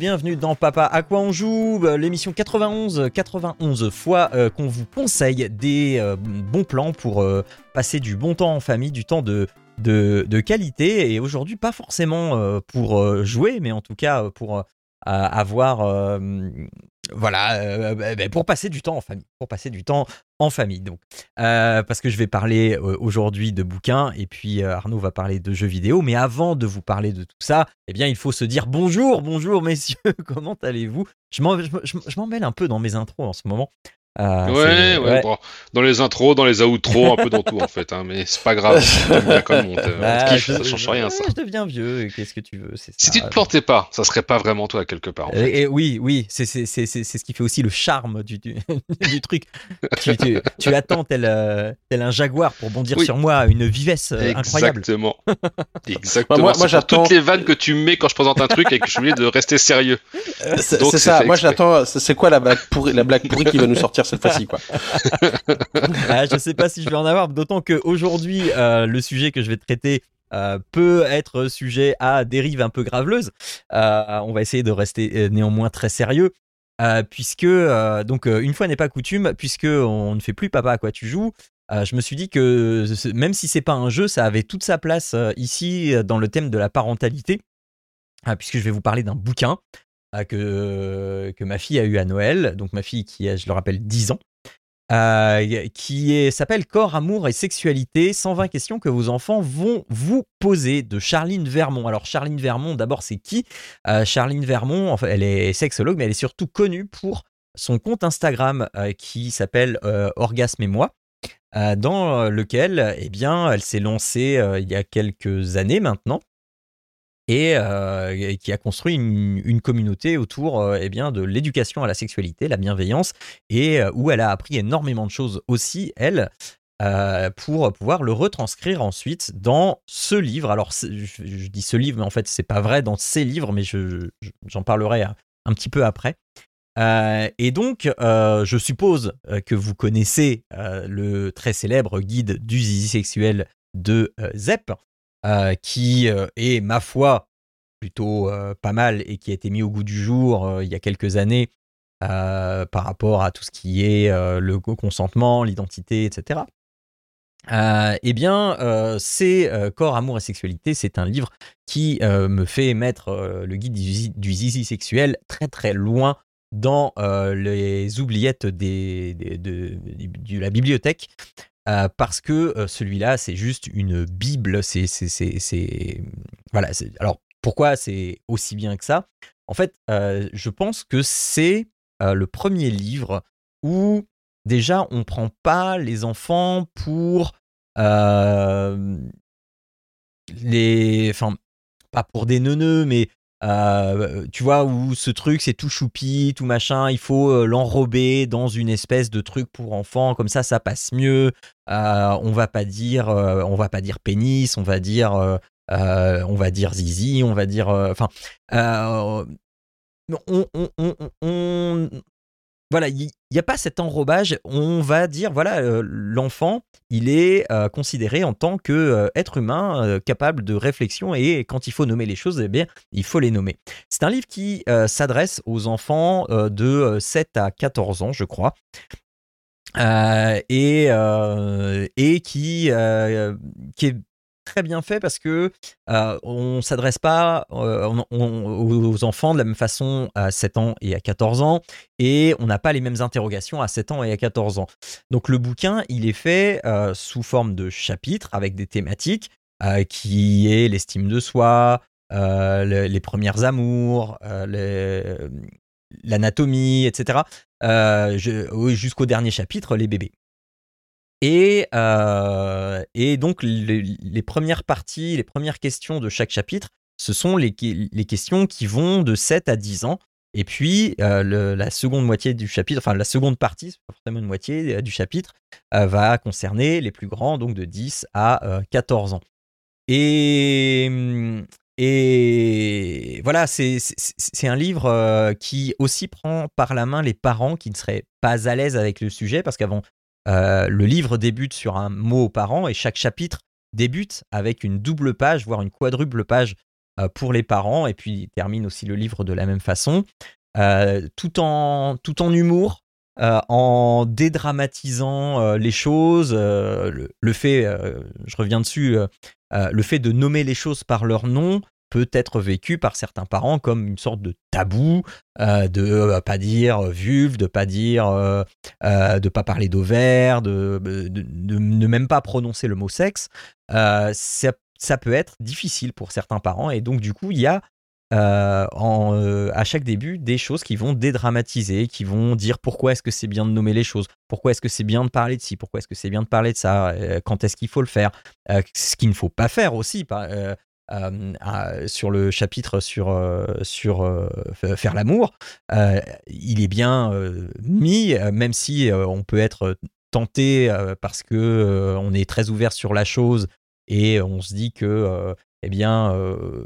Bienvenue dans Papa à quoi on joue, euh, l'émission 91, 91 fois euh, qu'on vous conseille des euh, bons plans pour passer du bon temps en famille, du temps de, de, qualité, et aujourd'hui pas forcément pour jouer, mais en tout cas pour avoir, voilà, bah, pour passer du temps en famille, pour passer du temps en famille. Donc, Euh, parce que je vais parler euh, aujourd'hui de bouquins et puis euh, Arnaud va parler de jeux vidéo. Mais avant de vous parler de tout ça, eh bien, il faut se dire bonjour, bonjour messieurs, comment allez-vous? Je m'en- je me- je me- je m'en mêle un peu dans mes intros en ce moment. Ouais, ouais, bon, dans les intros, dans les outros, un peu dans tout en fait, hein, mais c'est pas grave. T'aimes bien comme on te, on te bah, kiffe, je- ça change je- rien ça. Je deviens vieux, qu'est-ce que tu veux c'est Si ça. tu te plantais pas, ça serait pas vraiment toi quelque part. En fait. Et, et oui, oui, c'est ce qui fait aussi le charme du, du, du truc. Tu, tu- tu attends tel, euh, tel un jaguar pour bondir Oui. sur moi, une vivesse euh, incroyable. Exactement. Exactement. Moi- j'attends- toutes les vannes que tu mets quand je présente un truc et que je suis obligé de rester sérieux. C'est Donc, c'est c'est ça. Moi, j'attends. C'est quoi la blague pourrie, la blague pourrie qui va nous sortir cette fois-ci, quoi? Ah, je sais pas si je vais en avoir, d'autant qu'aujourd'hui, euh, le sujet que je vais traiter euh, peut être sujet à dérive un peu graveleuse. Euh, on va essayer de rester euh, néanmoins très sérieux. Euh, puisque, euh, donc, euh, une fois n'est pas coutume, puisque on ne fait plus papa à quoi tu joues, je me suis dit que même si c'est pas un jeu, ça avait toute sa place ici dans le thème de la parentalité, puisque je vais vous parler d'un bouquin que, que ma fille a eu à Noël, donc ma fille qui a, je le rappelle, 10 ans. Euh, qui s'appelle Corps, amour et sexualité 120 questions que vos enfants vont vous poser de Charline Vermont. Alors Charline Vermont, d'abord c'est qui? Euh, Charline Vermont, elle est sexologue, mais elle est surtout connue pour son compte Instagram euh, qui s'appelle euh, Orgasme et moi, dans lequel eh bien, elle s'est lancée il y a quelques années maintenant et euh, qui a construit une, communauté autour euh, eh bien, de l'éducation à la sexualité, la bienveillance, et euh, où elle a appris énormément de choses aussi, elle, euh, pour pouvoir le retranscrire ensuite dans ce livre. Alors, je, dis ce livre, mais en fait, c'est pas vrai dans ces livres, mais je- je- j'en parlerai un, petit peu après. Et donc, je suppose que vous connaissez le très célèbre guide du zizi sexuel de euh, Zep, euh, qui euh, est, ma foi, plutôt euh, pas mal et qui a été mis au goût du jour il y a quelques années par rapport à tout ce qui est le consentement, l'identité, etc. Eh bien, c'est Corps, Amour et Sexualité. C'est un livre qui me fait mettre le guide du, zizi- sexuel très très loin dans les oubliettes de la bibliothèque. Euh, parce que euh, celui-là, c'est juste une bible. C'est, c'est, c'est, voilà. Alors, pourquoi c'est aussi bien que ça? En fait, euh, je pense que c'est le premier livre où déjà on prend pas les enfants pour les, enfin, pas pour des neuneux, mais euh, tu vois où ce truc c'est tout choupi, tout machin, il faut euh, l'enrober dans une espèce de truc pour enfants, comme ça ça passe mieux. Euh, on va pas dire, on va pas dire pénis, on va dire, on va dire zizi, on va dire, enfin, on- voilà, il n'y a pas cet enrobage. On va dire, voilà, euh, l'enfant, il est euh, considéré en tant que euh, être humain euh, capable de réflexion et quand il faut nommer les choses, eh bien, il faut les nommer. C'est un livre qui s'adresse aux enfants de euh, 7 à 14 ans, je crois. Et, et qui, qui est très bien fait parce que euh, on s'adresse pas euh, aux enfants de la même façon à 7 ans et à 14 ans et on n'a pas les mêmes interrogations à 7 ans et à 14 ans. Donc le bouquin, il est fait euh, sous forme de chapitres avec des thématiques euh, qui est l'estime de soi, le- les premières amours, l'anatomie, etc. Jusqu'au dernier chapitre, les bébés. Et, euh, et donc, les, premières parties, les premières questions de chaque chapitre, ce sont les, questions qui vont de 7 à 10 ans. Et puis, la seconde moitié du chapitre, enfin la seconde partie, pas forcément une moitié du chapitre, va concerner les plus grands, donc de 10 à 14 ans. Et, et voilà, c'est un livre qui aussi prend par la main les parents qui ne seraient pas à l'aise avec le sujet, parce qu'avant, le livre débute sur un mot aux parents et chaque chapitre débute avec une double page, voire une quadruple page pour les parents, et puis termine aussi le livre de la même façon, tout, en, tout en humour, en dédramatisant les choses, le, fait, je reviens dessus, le fait de nommer les choses par leur nom peut être vécu par certains parents comme une sorte de tabou de ne pas dire vulve, de pas dire, de pas parler d'ovaire, de, de, ne même pas prononcer le mot sexe. Ça, peut être difficile pour certains parents et donc du coup il y a euh, euh, à chaque début des choses qui vont dédramatiser, qui vont dire pourquoi est-ce que c'est bien de nommer les choses, pourquoi est-ce que c'est bien de parler de ci, pourquoi est-ce que c'est bien de parler de ça, euh, quand est-ce qu'il faut le faire, ce qu'il ne faut pas faire aussi. Sur le chapitre sur, sur faire l'amour, il est bien mis, même si on peut être tenté parce que on est très ouvert sur la chose et on se dit que eh bien, euh,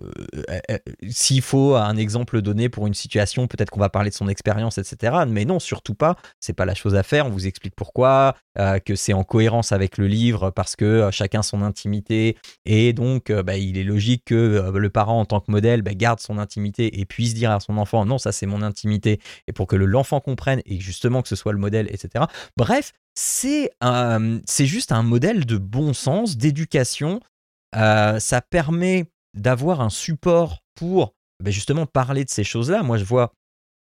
euh, euh, s'il faut un exemple donné pour une situation, peut-être qu'on va parler de son expérience, etc. Mais non, surtout pas. C'est pas la chose à faire. On vous explique pourquoi, que c'est en cohérence avec le livre parce que chacun son intimité et donc bah, il est logique que le parent en tant que modèle bah, garde son intimité et puisse dire à son enfant non, ça c'est mon intimité et pour que l'enfant comprenne et justement que ce soit le modèle, etc. Bref, c'est c'est juste un modèle de bon sens, d'éducation euh, ça permet d'avoir un support pour ben, justement parler de ces choses-là. Moi, je vois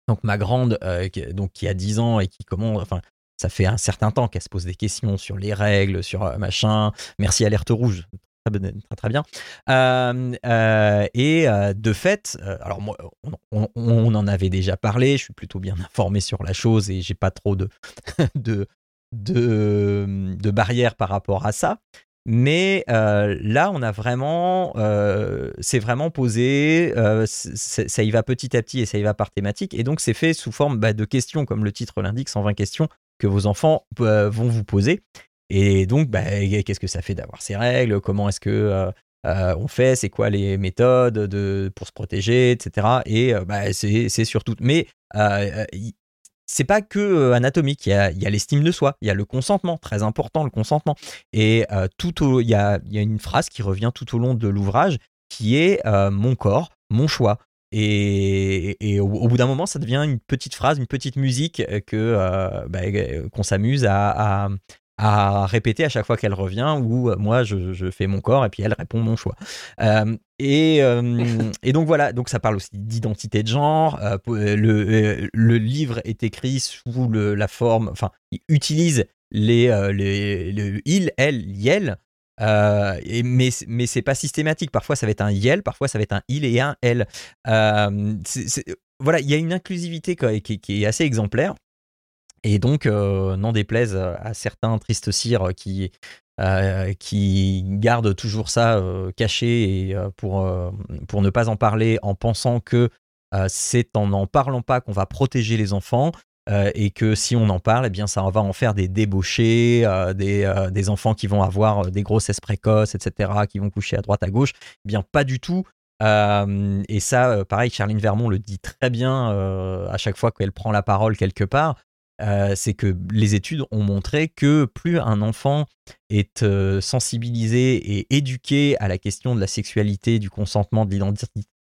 donc ma grande, euh, qui, donc, qui a 10 ans et qui commence, enfin, ça fait un certain temps qu'elle se pose des questions sur les règles, sur euh, machin. Merci Alerte Rouge, très, bien. et de fait, alors moi, on, en avait déjà parlé, je suis plutôt bien informé sur la chose et j'ai pas trop de, de, de barrières par rapport à ça. Mais euh, là, on a vraiment, euh, c'est vraiment posé, euh, ça y va petit à petit et ça y va par thématique. Et donc, c'est fait sous forme bah, de questions, comme le titre l'indique, 120 questions que vos enfants vont vous poser. Et donc, bah, qu'est-ce que ça fait d'avoir ces règles? Comment est-ce que on fait? C'est quoi les méthodes de, pour se protéger, etc. Et bah, c'est surtout. Mais c'est pas que euh, anatomique, il y a, l'estime de soi, il y a le consentement, très important le consentement. Et euh, il, y a, une phrase qui revient tout au long de l'ouvrage qui est euh, mon corps, mon choix. Et, au, bout d'un moment, ça devient une petite phrase, une petite musique que bah, qu'on s'amuse à répéter à chaque fois qu'elle revient ou euh, moi je, fais mon corps et puis elle répond mon choix. Euh, et, euh, et, donc voilà, donc ça parle aussi d'identité de genre. le, le, livre est écrit sous le, la forme, enfin, il utilise les, les, le il, elle, yel. mais mais c'est pas systématique. Parfois ça va être un yel, parfois ça va être un il et un elle. voilà, il y a une inclusivité qui est assez exemplaire. Et donc, euh, n'en déplaise à certains tristes cires qui, euh, qui gardent toujours ça euh, caché et, pour, pour ne pas en parler en pensant que c'est en n'en parlant pas qu'on va protéger les enfants. et que si on en parle, eh bien, ça va en faire des débauchés, des, des, enfants qui vont avoir des grossesses précoces, etc., qui vont coucher à droite, à gauche. Eh bien, pas du tout. et ça, pareil, Charline Vermont le dit très bien à chaque fois qu'elle prend la parole quelque part. Euh, c'est que les études ont montré que plus un enfant est euh, sensibilisé et éduqué à la question de la sexualité, du consentement, de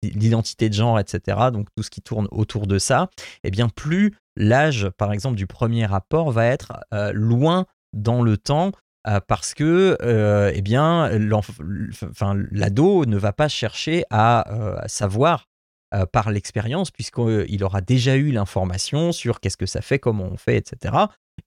l'identité de genre, etc., donc tout ce qui tourne autour de ça, et eh bien plus l'âge, par exemple, du premier rapport va être euh, loin dans le temps parce que eh bien l'ado ne va pas chercher à savoir euh, par l'expérience, puisqu'il aura déjà eu l'information sur qu'est-ce que ça fait, comment on fait, etc.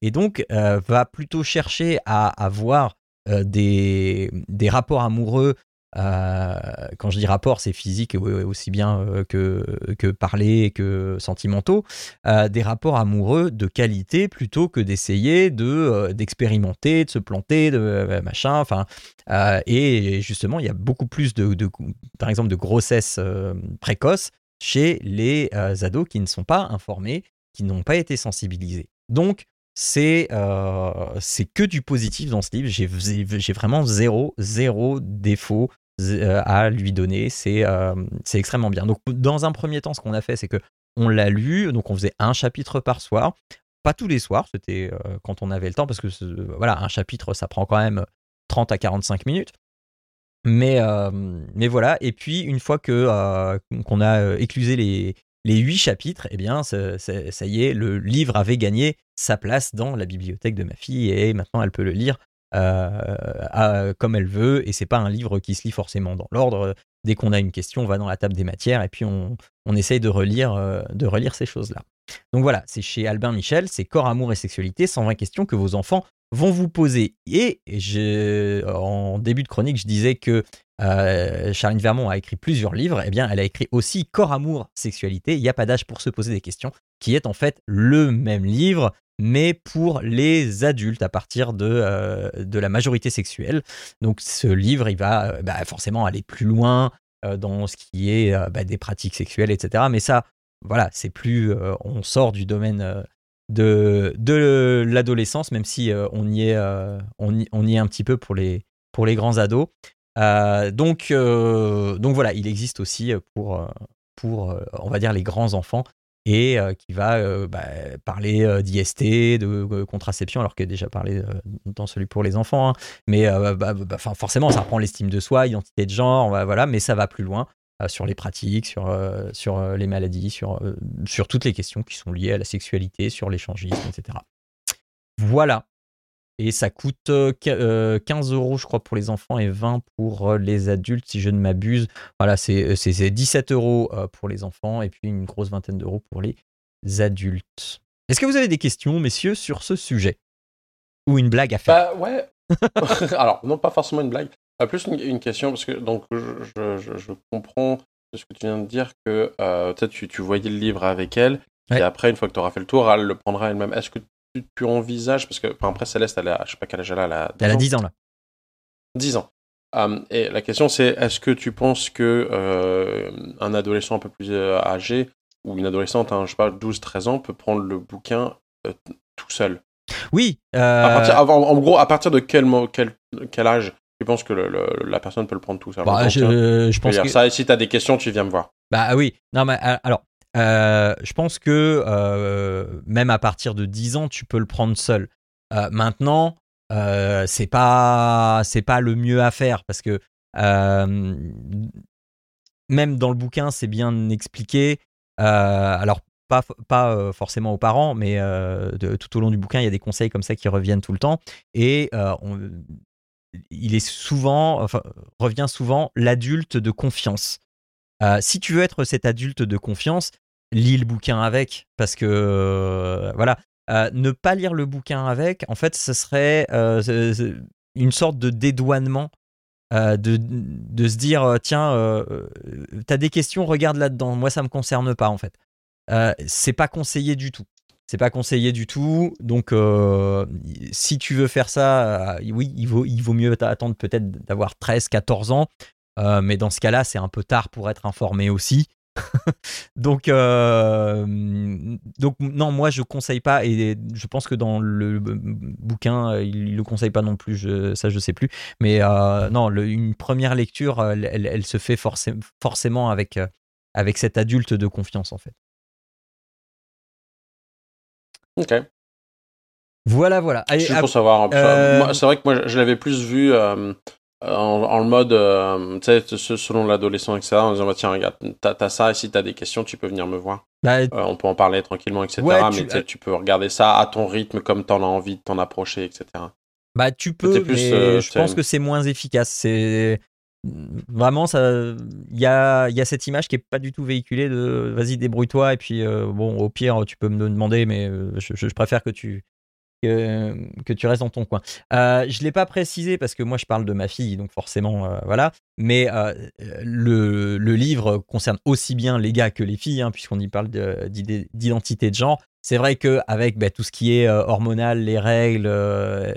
Et donc, euh, va plutôt chercher à avoir euh, des, des, rapports amoureux. Quand je dis rapport, c'est physique aussi bien que, que parler, que sentimentaux. des rapports amoureux de qualité plutôt que d'essayer de d'expérimenter, de se planter, de machin. Enfin, et justement, il y a beaucoup plus de, par exemple, de grossesse précoce chez les ados qui ne sont pas informés, qui n'ont pas été sensibilisés. Donc, c'est c'est que du positif dans ce livre. J'ai vraiment zéro, zéro défaut à lui donner. C'est c'est extrêmement bien. Donc, dans un premier temps, ce qu'on a fait, c'est que on l'a lu. Donc, on faisait un chapitre par soir. Pas tous les soirs, c'était quand on avait le temps, parce que voilà, un chapitre, ça prend quand même 30 à 45 minutes. Mais, mais voilà, et puis une fois que qu'on a éclusé les, les huit chapitres, eh bien, ça, y est, le livre avait gagné sa place dans la bibliothèque de ma fille et maintenant elle peut le lire euh, comme elle veut. Et c'est pas un livre qui se lit forcément dans l'ordre. Dès qu'on a une question, on va dans la table des matières et puis on, essaye de relire, euh, de relire ces choses-là. Donc voilà, c'est chez Albin Michel, c'est Corps, Amour et Sexualité, 120 questions que vos enfants vont vous poser. Et en début de chronique, je disais que euh, Charline Vermont a écrit plusieurs livres, eh bien, elle a écrit aussi Corps, amour, sexualité. Il n'y a pas d'âge pour se poser des questions, qui est en fait le même livre, mais pour les adultes à partir de, euh, de la majorité sexuelle. Donc, ce livre, il va euh, bah, forcément aller plus loin dans ce qui est bah, des pratiques sexuelles, etc. Mais ça, voilà, c'est plus, on sort du domaine de, de l'adolescence, même si on y est, on y, on y est un petit peu pour les, pour les grands ados. Euh, donc, euh, donc voilà, il existe aussi pour, pour on va dire, les grands enfants et qui va bah, parler d'IST, de contraception, alors qu'il a déjà parlé dans celui pour les enfants. Hein. Mais bah, bah, forcément, ça reprend l'estime de soi, identité de genre, voilà, mais ça va plus loin sur les pratiques, sur, les maladies, sur toutes les questions qui sont liées à la sexualité, sur l'échangisme, etc. Voilà. Et ça coûte 15 euh, euh, euros, je crois, pour les enfants et 20 pour euh, les adultes, si je ne m'abuse. Voilà, c'est 17 euros pour les enfants et puis une grosse vingtaine d'euros pour les adultes. Est-ce que vous avez des questions, messieurs, sur ce sujet? Ou une blague à faire? Bah ouais. Alors, non, pas forcément une blague. plus une, question, parce que donc je, comprends de ce que tu viens de dire que peut-être tu, tu, voyais le livre avec elle, et après, une fois que tu auras fait le tour, elle le prendra elle-même. Est-ce que tu, envisages, parce que après Céleste, elle a, je sais pas quel âge elle a, elle a 10 elle ans. a 10 ans là. 10 ans. Hum, et la question c'est, est-ce que tu penses que euh, un adolescent un peu plus euh, âgé, ou une adolescente, hein, je sais pas, 12-13 ans, peut prendre le bouquin euh, tout seul? Oui. en gros, à partir de quel, quel, quel âge tu penses que la personne peut le prendre tout seul? Bah, je, je, pense que... ça, et si tu as des questions, tu viens me voir. Bah oui. Non, mais alors, euh, je pense que euh, même à partir de 10 ans, tu peux le prendre seul. Euh, maintenant, c'est pas c'est pas le mieux à faire parce que même dans le bouquin, c'est bien expliqué. alors pas, pas forcément aux parents, mais tout au long du bouquin, il y a des conseils comme ça qui reviennent tout le temps. Et il est souvent, revient souvent l'adulte de confiance. si tu veux être cet adulte de confiance, lis le bouquin avec, parce que euh, voilà, euh, ne pas lire le bouquin avec, en fait, ce serait euh, une sorte de dédouanement. de, de, se dire tiens t'as des questions regarde là-dedans. Moi ça me concerne pas en fait. C'est pas conseillé du tout. C'est pas conseillé du tout. Donc si tu veux faire ça oui il vaut, il vaut mieux attendre peut-être d'avoir 13 14 ans. Mais dans ce cas-là c'est un peu tard pour être informé aussi donc, euh, donc non, moi je conseille pas et je pense que dans le bouquin il le conseille pas non plus. Je, ça je sais plus, mais euh, non, une première lecture, elle, se fait forcément avec avec cet adulte de confiance en fait. Ok. Voilà, voilà. Juste pour savoir. Euh, c'est vrai que moi je l'avais plus vu euh, en, le mode, euh, tu sais, selon l'adolescent, etc. En disant, bah, tiens, regarde, t'as ça, et si t'as des questions, tu peux venir me voir. Bah, euh, on peut en parler tranquillement, etc. mais tu... peux regarder ça à ton rythme, comme t'en as envie de t'en approcher, etc. Bah, tu peux, mais je pense que c'est moins efficace. C'est vraiment ça. Il y a, y a cette image qui est pas du tout véhiculée de vas-y, débrouille-toi, et puis bon, au pire, tu peux me demander, mais je, je préfère que tu que, tu restes dans ton coin. Euh, je ne l'ai pas précisé parce que moi je parle de ma fille, donc forcément, euh, voilà. Mais euh, le, livre concerne aussi bien les gars que les filles, hein, puisqu'on y parle d'identité de, genre. C'est vrai qu'avec bah, tout ce qui est hormonal, les règles,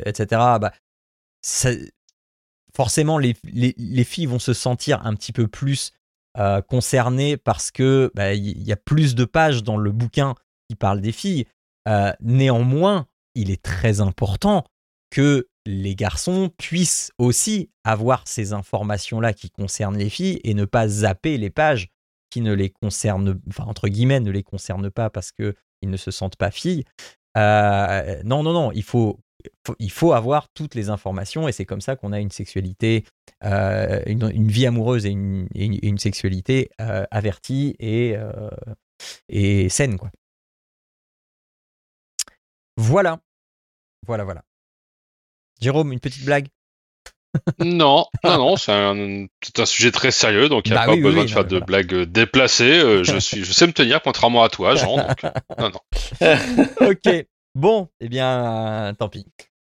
etc., bah, forcément les, les, filles vont se sentir un petit peu plus concerné parce que bah, il y a plus de pages dans le bouquin qui parlent des filles. néanmoins, il est très important que les garçons puissent aussi avoir ces informations-là qui concernent les filles et ne pas zapper les pages qui ne les concernent, enfin entre guillemets, ne les concernent pas parce qu'ils ne se sentent pas filles. Euh, non, non, non, il faut, il faut avoir toutes les informations et c'est comme ça qu'on a une sexualité, euh, une, vie amoureuse et une, sexualité euh, avertie et, et saine, quoi. Voilà, voilà, voilà. Jérôme, une petite blague? Non, non, non, c'est un, sujet très sérieux, donc il n'y a bah pas besoin de faire de blagues euh, déplacées. Euh, je, suis, je sais me tenir, contrairement à toi, Jean. Donc, euh, non, non. ok, bon, eh bien, tant pis.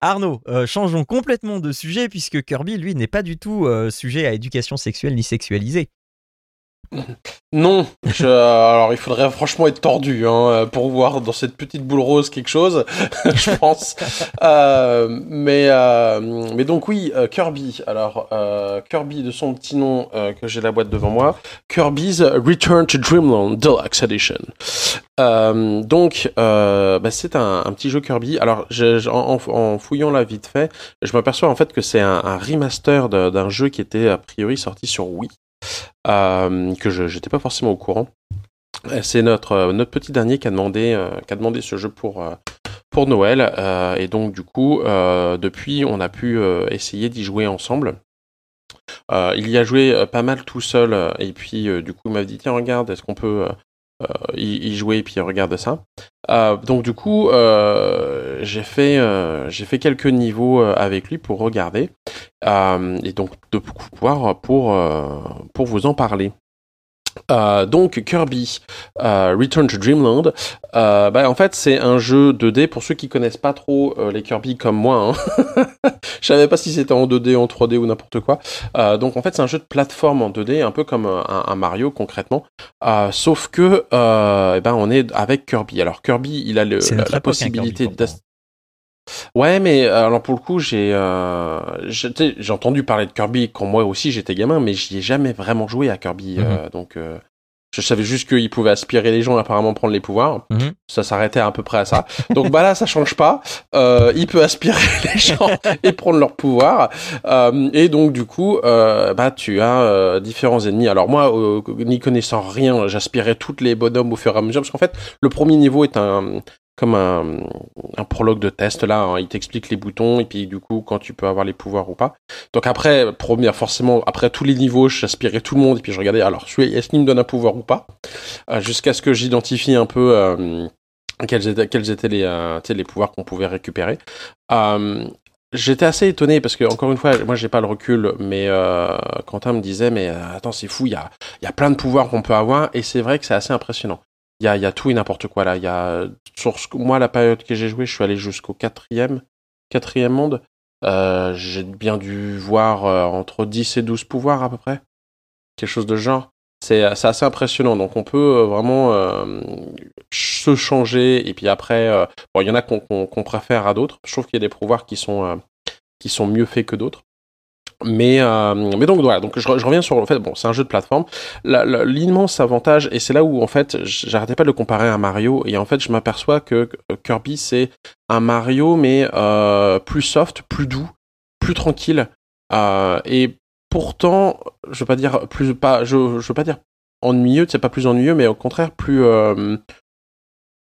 Arnaud, changeons complètement de sujet puisque Kirby, lui, n'est pas du tout sujet à éducation sexuelle ni sexualisée. Non, alors il faudrait franchement être tordu hein, pour voir dans cette petite boule rose quelque chose, je pense. Euh, mais, euh, mais donc oui, euh, Kirby. Alors Kirby de son petit nom que j'ai la boîte devant moi, Kirby's Return to Dreamland Deluxe Edition. donc bah, c'est un, petit jeu Kirby. Alors en, fouillant la vite fait, je m'aperçois en fait que c'est un, un remaster d'un jeu qui était a priori sorti sur Wii. Euh, que je n'étais pas forcément au courant. C'est notre, euh, notre petit dernier qui a demandé, euh, qui a demandé ce jeu pour, pour Noël. et donc, du coup, depuis, on a pu essayer d'y jouer ensemble. il y a joué pas mal tout seul. et puis, du coup, il m'a dit tiens, regarde, est-ce qu'on peut y, jouer et puis regarde ça. donc du coup, j'ai fait j'ai fait quelques niveaux avec lui pour regarder et donc de pouvoir pour pour vous en parler. Euh, donc Kirby euh, Return to Dreamland, euh, bah, en fait c'est un jeu 2D pour ceux qui connaissent pas trop euh, les Kirby comme moi. Hein. Je savais pas si c'était en 2D, en 3D ou n'importe quoi. Euh, donc en fait c'est un jeu de plateforme en 2D, un peu comme un, un Mario concrètement, sauf que eh ben on est avec Kirby. Alors Kirby il a le, la, possibilité de Ouais, mais euh, alors pour le coup, j'ai euh, j'ai entendu parler de Kirby quand moi aussi j'étais gamin, mais j'y ai jamais vraiment joué à Kirby. Euh, mhm. donc euh, je savais juste qu'il pouvait aspirer les gens, apparemment prendre les pouvoirs. Mhm. Ça s'arrêtait à peu près à ça. Donc bah là, ça change pas. Euh, il peut aspirer les gens et prendre leurs pouvoirs. Euh, et donc du coup, euh, bah tu as différents ennemis. Alors moi, n'y connaissant rien, j'aspirais toutes les bonhommes au fur et à mesure parce qu'en fait, le premier niveau est un comme un, prologue de test là, hein. il t'explique les boutons et puis du coup quand tu peux avoir les pouvoirs ou pas. Donc après, forcément, après tous les niveaux, j'aspirais tout le monde et puis je regardais alors est-ce qu'il me donne un pouvoir ou pas, euh, jusqu'à ce que j'identifie un peu euh, quels étaient, euh, les pouvoirs qu'on pouvait récupérer. J'étais assez étonné parce que encore une fois, moi j'ai pas le recul, mais Quentin me disait mais attends c'est fou, il y a plein de pouvoirs qu'on peut avoir et c'est vrai que c'est assez impressionnant il y a, tout et n'importe quoi là. Y a sur moi la période que j'ai joué, je suis allé jusqu'au quatrième monde. Euh, j'ai bien dû voir euh, entre 10 et 12 pouvoirs à peu près. Quelque chose de genre. C'est assez impressionnant. Donc on peut euh, vraiment se changer. Et puis après, bon, il y en a qu'on préfère à d'autres. Je trouve qu'il y a des pouvoirs qui sont, qui sont mieux faits que d'autres. Mais, euh, mais donc voilà, donc je, reviens sur le fait, bon, c'est un jeu de plateforme. L'immense avantage, et c'est là où en fait, j'arrêtais pas de le comparer à Mario, et en fait, je m'aperçois que Kirby c'est un Mario mais euh, plus soft, plus doux, plus tranquille, euh, et pourtant, je veux pas dire plus pas, je, je veux pas dire ennuyeux, c'est pas plus ennuyeux, mais au contraire plus euh,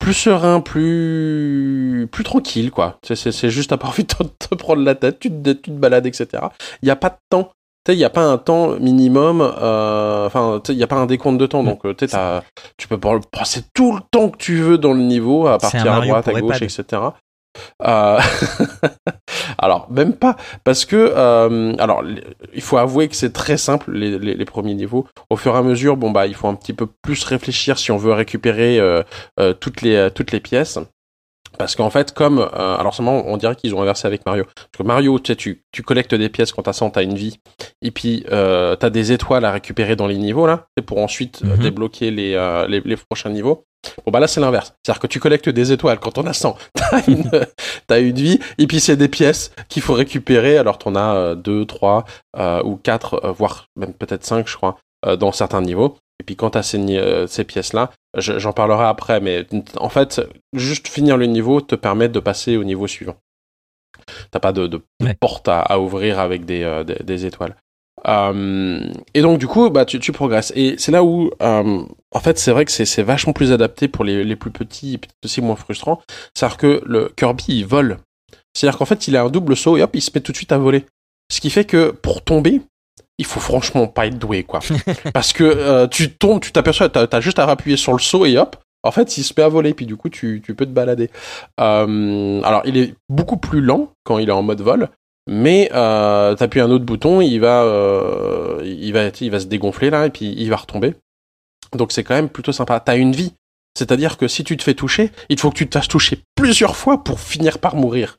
plus serein, plus plus tranquille, quoi. C'est juste t'as pas envie de te, prendre la tête, tu te, tu te balades, etc. Il n'y a pas de temps. Tu il n'y a pas un temps minimum, euh, enfin, il n'y a pas un décompte de temps, mm. donc tu tu peux passer tout le temps que tu veux dans le niveau, à partir à droite, à gauche, etc. Euh... alors même pas parce que euh, alors il faut avouer que c'est très simple les, les, les, premiers niveaux. Au fur et à mesure, bon bah il faut un petit peu plus réfléchir si on veut récupérer euh, toutes les toutes les pièces. Parce qu'en fait, comme alors seulement on dirait qu'ils ont inversé avec Mario. Parce que Mario, tu sais, tu, tu collectes des pièces quand t'as 100, t'as une vie, et puis t'as des étoiles à récupérer dans les niveaux là, pour ensuite mhm. débloquer les, les, les prochains niveaux. Bon, bah là, c'est l'inverse. C'est-à-dire que tu collectes des étoiles quand on a 100. T'as une, as une vie, et puis c'est des pièces qu'il faut récupérer. Alors, t'en as 2, 3 ou 4, voire même peut-être 5, je crois, dans certains niveaux. Et puis quand tu as ces, ces pièces-là, j'en parlerai après, mais en fait, juste finir le niveau te permet de passer au niveau suivant. T'as pas de, porte à, ouvrir avec des, euh, des, étoiles. Euh, et donc du coup, bah tu, tu progresses. Et c'est là où, euh, en fait, c'est vrai que c'est vachement plus adapté pour les, les plus petits, peut-être aussi moins frustrant. C'est-à-dire que le Kirby, il vole. C'est-à-dire qu'en fait, il a un double saut et hop, il se met tout de suite à voler. Ce qui fait que pour tomber, il faut franchement pas être doué, quoi. Parce que tu tombes, tu t'aperçois, t'as as juste à appuyer sur le saut et hop, en fait, il se met à voler, puis du coup, tu, tu peux te balader. Euh, alors, il est beaucoup plus lent quand il est en mode vol, mais euh, t'appuies un autre bouton, il va, euh, il va, il va se dégonfler là, et puis il va retomber. Donc, c'est quand même plutôt sympa. T'as une vie, c'est-à-dire que si tu te fais toucher, il faut que tu te fasses toucher plusieurs fois pour finir par mourir.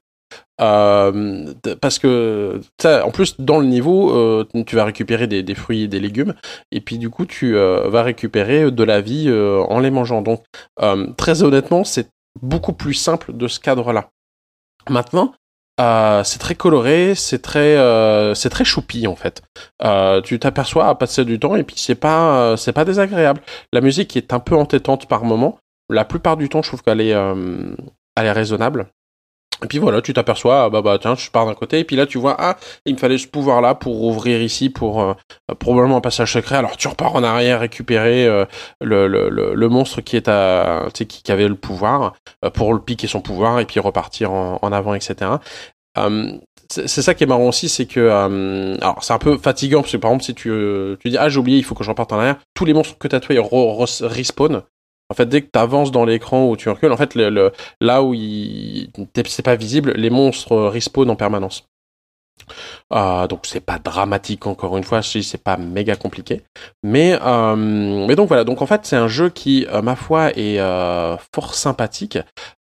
Euh, parce que en plus dans le niveau euh, tu vas récupérer des, fruits et des légumes et puis du coup tu euh, vas récupérer de la vie en les mangeant donc très honnêtement c'est beaucoup plus simple de ce cadre là maintenant c'est très coloré c'est très c'est très choupi en fait. Tu t'aperçois à passer du temps et puis c'est pas c'est pas désagréable. La musique est un peu entêtante par moment. La plupart du temps je trouve qu'elle est elle est raisonnable et puis voilà, tu t'aperçois, ah, bah bah tiens, je pars d'un côté, et puis là tu vois, ah, il me fallait ce pouvoir-là pour ouvrir ici, pour euh, probablement un passage secret. Alors tu repars en arrière, récupérer euh, le, le, le, monstre qui est à, qui, avait le pouvoir, euh, pour le piquer son pouvoir, et puis repartir en, en avant, etc. Hum, c'est ça qui est marrant aussi, c'est que hum, alors c'est un peu fatigant parce que par exemple si tu, tu dis ah j'ai oublié, il faut que je reparte en arrière, tous les monstres que tu as tués respawn en fait, dès que tu avances dans l'écran ou tu recules, en fait, là où c'est pas visible, les monstres respawn en permanence. Euh, donc c'est pas dramatique encore une fois, c'est pas méga compliqué. Mais, euh, donc voilà, donc en fait c'est un jeu qui, euh, ma foi, est fort sympathique.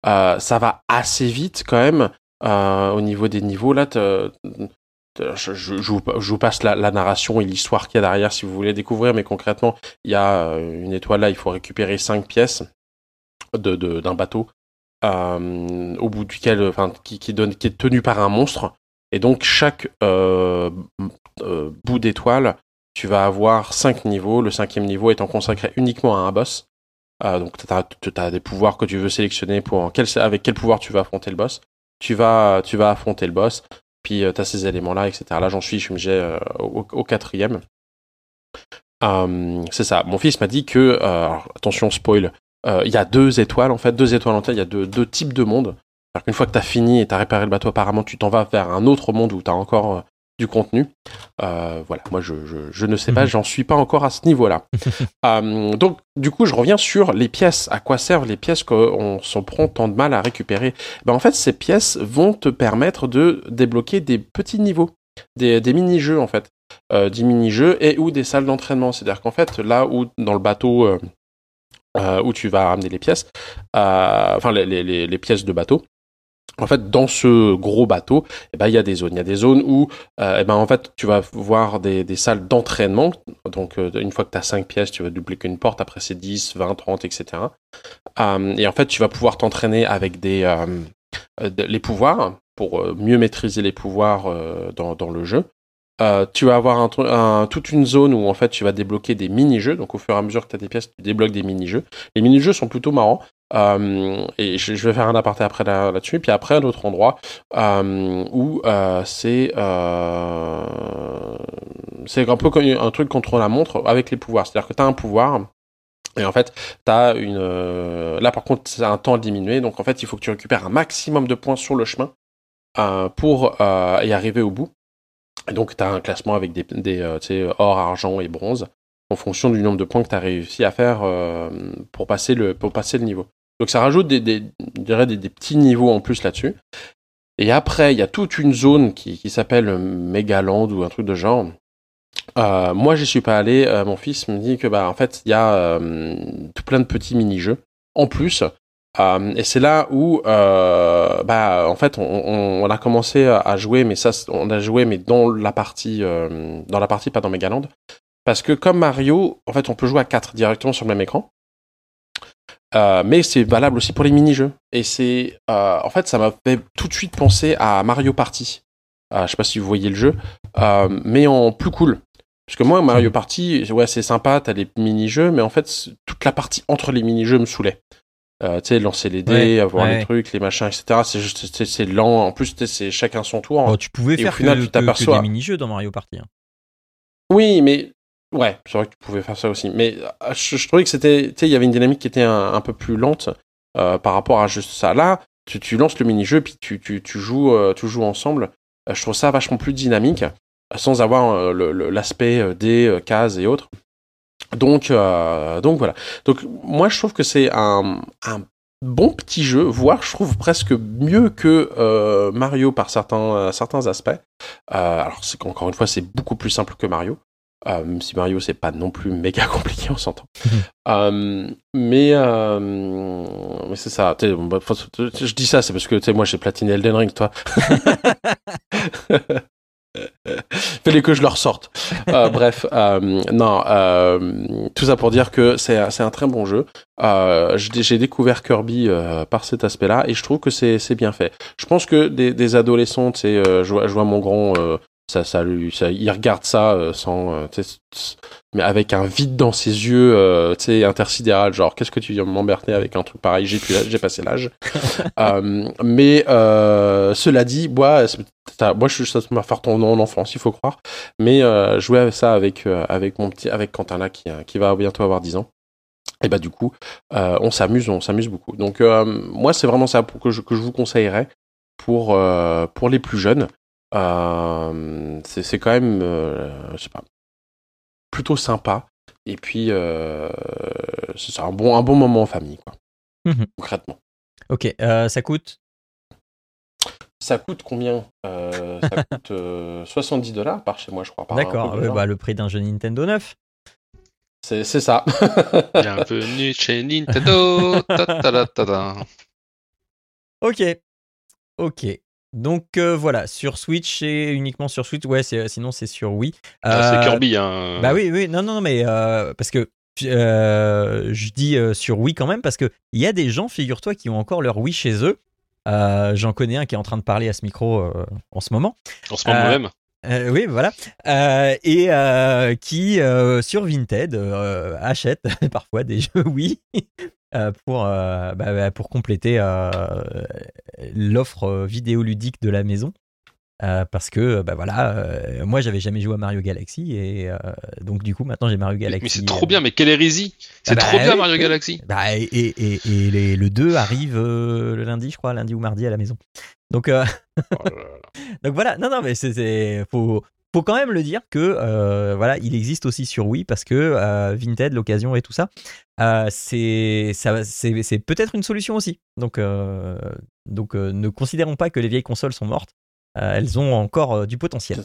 ça va assez vite quand même au niveau des niveaux. Là, je, je, vous, passe la, narration et l'histoire qu'il y a derrière si vous voulez découvrir, mais concrètement, il y a euh, une étoile là, il faut récupérer cinq pièces d'un bateau euh, au bout duquel, enfin, qui, est tenu par un monstre. Et donc chaque euh, bout d'étoile, tu vas avoir cinq niveaux. Le cinquième niveau étant consacré uniquement à un boss. donc tu as, des pouvoirs que tu veux sélectionner pour avec quel pouvoir tu vas affronter le boss. Tu vas, tu vas affronter le boss puis euh, tu ces éléments-là, etc. Là, j'en suis, je j'ai euh, au, quatrième. Hum, c'est ça. Mon fils m'a dit que, euh, attention, spoil, il y a deux étoiles, en fait, deux étoiles en tête, il y a deux, types de mondes. Une fois que tu as fini et tu as réparé le bateau, apparemment, tu t'en vas vers un autre monde où tu as encore du contenu. Euh, voilà, moi je, je, ne sais pas, mhm. j'en suis pas encore à ce niveau-là. Euh, donc du coup, je reviens sur les pièces. À quoi servent les pièces qu'on s'en prend tant de mal à récupérer? Ben, En fait, ces pièces vont te permettre de débloquer des petits niveaux, des, des mini-jeux en fait. Euh, des mini-jeux et ou des salles d'entraînement. C'est-à-dire qu'en fait, là où dans le bateau où tu vas ramener les pièces, enfin les, les, les pièces de bateau, en fait, dans ce gros bateau, eh ben, il y a des zones. Il y a des zones où, euh, eh ben, en fait, tu vas voir des, salles d'entraînement. Donc, euh, une fois que tu as 5 pièces, tu vas doubler qu'une porte. Après, c'est 10, 20, 30, etc. Et en fait, tu vas pouvoir t'entraîner avec euh, les pouvoirs pour mieux maîtriser les pouvoirs dans, le jeu. Tu vas avoir toute une zone où en fait tu vas débloquer des mini-jeux. Donc au fur et à mesure que tu as des pièces, tu débloques des mini-jeux. Les mini-jeux sont plutôt marrants. Euh, et je, vais faire un aparté après là-dessus. puis après un autre endroit euh, où c'est c'est un peu comme un truc contre la montre avec les pouvoirs. C'est-à-dire que tu as un pouvoir. Et en fait, tu as une. là, par contre, c'est un temps diminué. Donc, en fait, il faut que tu récupères un maximum de points sur le chemin pour y arriver au bout. Et donc, tu as un classement avec des, des euh, or, argent et bronze en fonction du nombre de points que tu as réussi à faire euh, pour, passer le, pour passer le niveau. Donc, ça rajoute des, petits niveaux en plus là-dessus. Et après, il y a toute une zone qui, s'appelle Megaland ou un truc de genre. Euh, moi, j'y suis pas allé. Euh, mon fils me dit que, bah, en fait, il y a euh, plein de petits mini-jeux. En plus, et c'est là où, bah, en fait, on, a commencé à jouer, mais ça, on a joué, mais dans la partie, dans la partie, pas dans Megaland, parce que comme Mario, en fait, on peut jouer à 4 directement sur le même écran. Mais c'est valable aussi pour les mini-jeux. Et c'est, en fait, ça m'a fait tout de suite penser à Mario Party. je sais pas si vous voyez le jeu, mais en plus cool. Parce que moi, Mario Party, ouais, c'est sympa, t'as les mini-jeux, mais en fait, toute la partie entre les mini-jeux me saoulait. Euh, tu sais, lancer les dés, avoir les trucs, les machins, etc. C'est juste, c'est lent. En plus, c'est chacun son tour. Oh, tu pouvais faire au final, que, tu que, des mini-jeux dans Mario Party. Hein. Oui, mais ouais, c'est vrai que tu pouvais faire ça aussi. Mais euh, je, trouvais que c'était, il y avait une dynamique qui était un, peu plus lente euh, par rapport à juste ça. Là, tu, tu lances le mini-jeu, puis tu, tu, tu joues, tu joues ensemble. je trouve ça vachement plus dynamique sans avoir euh, l'aspect euh, des euh, cases et autres. Donc, donc voilà. Donc moi je trouve que c'est un, un, bon petit jeu, voire je trouve presque mieux que Mario par certains, certains aspects. alors encore une fois c'est beaucoup plus simple que Mario. Même si Mario c'est pas non plus méga compliqué, on s'entend. mais mais c'est ça. Bah, je dis ça, c'est parce que tu sais moi j'ai platiné Elden Ring, toi. Fallait que je leur sorte. Euh, bref, euh, non, euh, tout ça pour dire que c'est un très bon jeu. J'ai découvert Kirby par cet aspect-là et je trouve que c'est bien fait. Je pense que des, des adolescents, tu sais, je, vois, je vois mon grand ça, ça, lui, ça, il regarde ça euh, sans, euh, mais avec un vide dans ses yeux, euh, tu sais, intersidéral, genre qu'est-ce que tu viens m'emmerder avec un truc pareil J'ai j'ai passé l'âge. mais cela dit, moi, moi, je suis ça ton nom en enfance, il faut croire. Mais jouer avec ça avec avec mon petit, avec Quentin là qui qui va bientôt avoir 10 ans. Et bah du coup, on s'amuse, on s'amuse beaucoup. Donc moi, c'est vraiment ça pour que je, que je vous conseillerais pour pour les plus jeunes. Euh, c'est quand même, euh, je sais pas, plutôt sympa. Et puis, euh, c'est un bon, un bon moment en famille, quoi. Mmh concrètement. Ok, ça coûte? Ça coûte combien? Ça coûte 70 dollars par chez moi, je crois. D'accord, bah, le prix d'un jeu Nintendo 9. C'est ça. Bienvenue chez Nintendo. ok. Ok. Donc euh, voilà, sur Switch et uniquement sur Switch. Ouais, sinon c'est sur Wii. Ah, c'est euh, Kirby, hein. Bah oui, oui, non, non, mais euh, parce que je dis sur Wii quand même parce que il y a des gens, figure-toi, qui ont encore leur Wii chez eux. J'en connais un qui est en train de parler à ce micro en ce moment. En ce moment même. oui, voilà. et qui, sur Vinted, achète parfois des jeux Wii euh, pour, euh, bah, bah, pour compléter euh, l'offre vidéoludique de la maison. parce que bah voilà, moi j'avais jamais joué à Mario Galaxy et donc du coup maintenant j'ai Mario Galaxy. Mais c'est trop bien, mais quelle hérésie C'est trop bien Mario Galaxy. et, et, et, le 2 arrive le lundi, je crois, lundi ou mardi à la maison. Donc, oh donc voilà, non non mais c'est faut faut quand même le dire que euh, voilà, il existe aussi sur Wii parce que euh, Vinted, l'occasion et tout ça, euh, c'est peut-être une solution aussi. Donc donc ne considérons pas que les vieilles consoles sont mortes. elles ont encore du potentiel.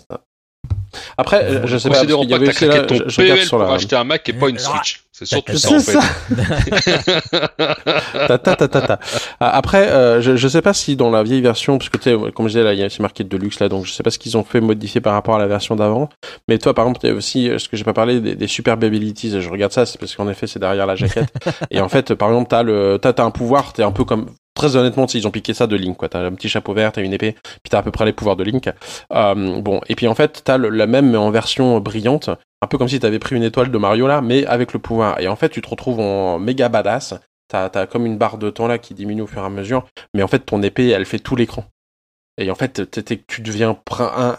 Après, euh, je sais pas, parce qu'il y avait aussi là, ton je, PL pour acheter un Mac et pas une Switch. C'est surtout ça en fait. ta, ta, ta, ta, ah, Après, euh, je, je sais pas si dans la vieille version, parce que tu sais, comme je disais là, il y a c'est marqué de luxe là, donc je sais pas ce qu'ils ont fait modifier par rapport à la version d'avant. Mais toi, par exemple, il y a aussi euh, ce que j'ai pas parlé des, des super abilities. Je regarde ça, c'est parce qu'en effet, c'est derrière la jaquette. et en fait, par exemple, t'as le, t'as, t'as un pouvoir, t'es un peu comme très honnêtement, ils ont piqué ça de Link, quoi. T'as un petit chapeau vert, t'as une épée, puis t'as à peu près les pouvoirs de Link. Euh, bon, et puis en fait, t'as la même mais en version brillante, un peu comme si t'avais pris une étoile de Mario là, mais avec le pouvoir. Et en fait, tu te retrouves en méga badass. T'as as comme une barre de temps là qui diminue au fur et à mesure, mais en fait, ton épée, elle fait tout l'écran. Et en fait, tu deviens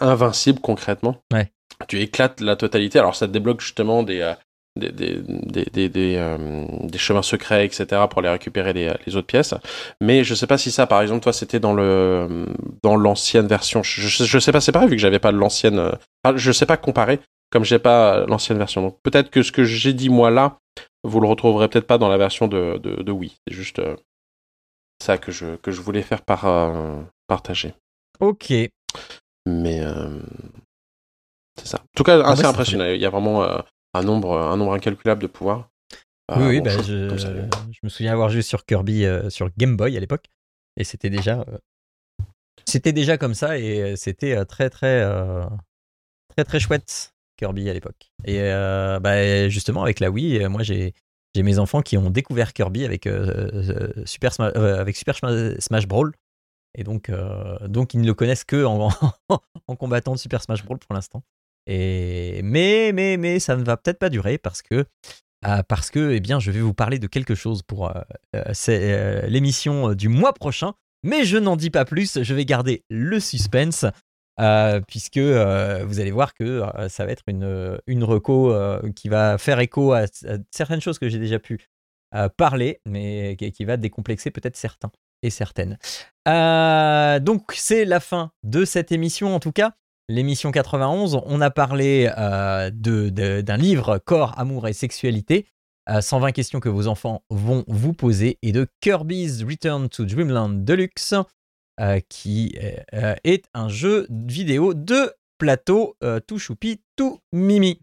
invincible concrètement. Ouais. Tu éclates la totalité. Alors, ça te débloque justement des, euh, des, des, des, des, euh, des, chemins secrets, etc., pour aller récupérer les, les, autres pièces. Mais je sais pas si ça, par exemple, toi, c'était dans le dans l'ancienne version. Je, je, sais pas, c'est pareil vu que j'avais pas l'ancienne. Euh, je sais pas comparer comme j'ai pas l'ancienne version. Donc peut-être que ce que j'ai dit moi là, vous le retrouverez peut-être pas dans la version de, de, de Wii. C'est juste euh, ça que je que je voulais faire par partager. Ok. Mais c'est ça. En tout cas, ah, assez impressionnant. Il y a vraiment un nombre, un nombre incalculable de pouvoirs. oui, bah, je, me souviens avoir joué sur Kirby euh, sur Game Boy à l'époque, et c'était déjà, euh, c'était déjà comme ça, et euh, c'était très très très très chouette Kirby à l'époque. Et bah, justement avec la Wii, moi j'ai J'ai mes enfants qui ont découvert Kirby avec, Super, avec Super Smash Brawl. Et donc, donc ils ne le connaissent que en, en combattant de Super Smash Brawl pour l'instant. Mais mais mais ça ne va peut-être pas durer parce que parce que eh bien je vais vous parler de quelque chose pour c'est l'émission du mois prochain. Mais je n'en dis pas plus. Je vais garder le suspense. puisque vous allez voir que ça va être une, une reco qui va faire écho à, certaines choses que j'ai déjà pu parler, mais qui, qui va décomplexer peut-être certains et certaines. donc c'est la fin de cette émission en tout cas l'émission 91, on a parlé euh, d'un livre Corps, Amour et Sexualité, 120 euh, questions que vos enfants vont vous poser, et de Kirby's Return to Dreamland Deluxe, euh, qui est un jeu vidéo de plateau tout choupi, tout mimi.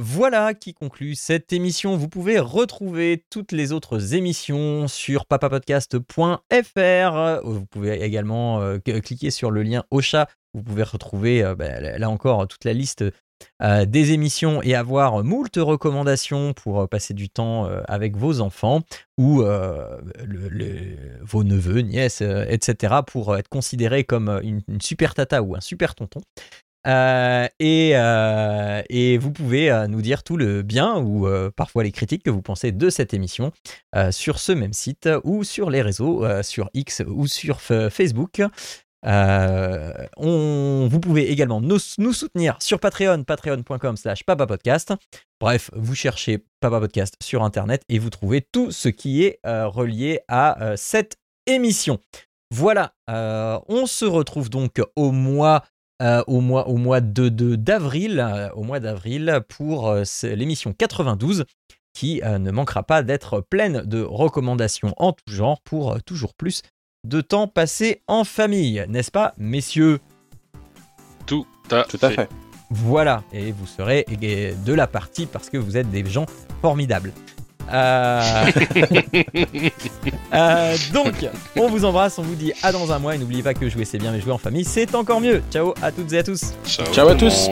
Voilà qui conclut cette émission. Vous pouvez retrouver toutes les autres émissions sur papapodcast.fr. Vous pouvez également cliquer sur le lien au chat vous pouvez retrouver euh, bah, là encore toute la liste euh, des émissions et avoir moult recommandations pour euh, passer du temps avec vos enfants ou vos neveux, nièces, etc. pour être considéré comme une, super tata ou un super tonton. Et, et, vous pouvez nous dire tout le bien ou parfois les critiques que vous pensez de cette émission sur ce même site ou sur les réseaux, sur X ou sur Facebook. Euh, vous pouvez également nous, soutenir sur Patreon, patreon.com slash papapodcast. Bref, vous cherchez Papa Podcast sur Internet et vous trouvez tout ce qui est euh, relié à euh, cette émission. Voilà, on se retrouve donc au mois, au mois, au mois de, d'avril, au mois d'avril pour l'émission 92 qui ne manquera pas d'être pleine de recommandations en tout genre pour toujours plus de temps passé en famille, n'est-ce pas, messieurs? Tout à, Tout à fait. Voilà, et vous serez de la partie parce que vous êtes des gens formidables. Euh, euh, donc, on vous embrasse, on vous dit à dans un mois et n'oubliez pas que jouer c'est bien mais jouer en famille c'est encore mieux. Ciao à toutes et à tous. Ciao, à tous.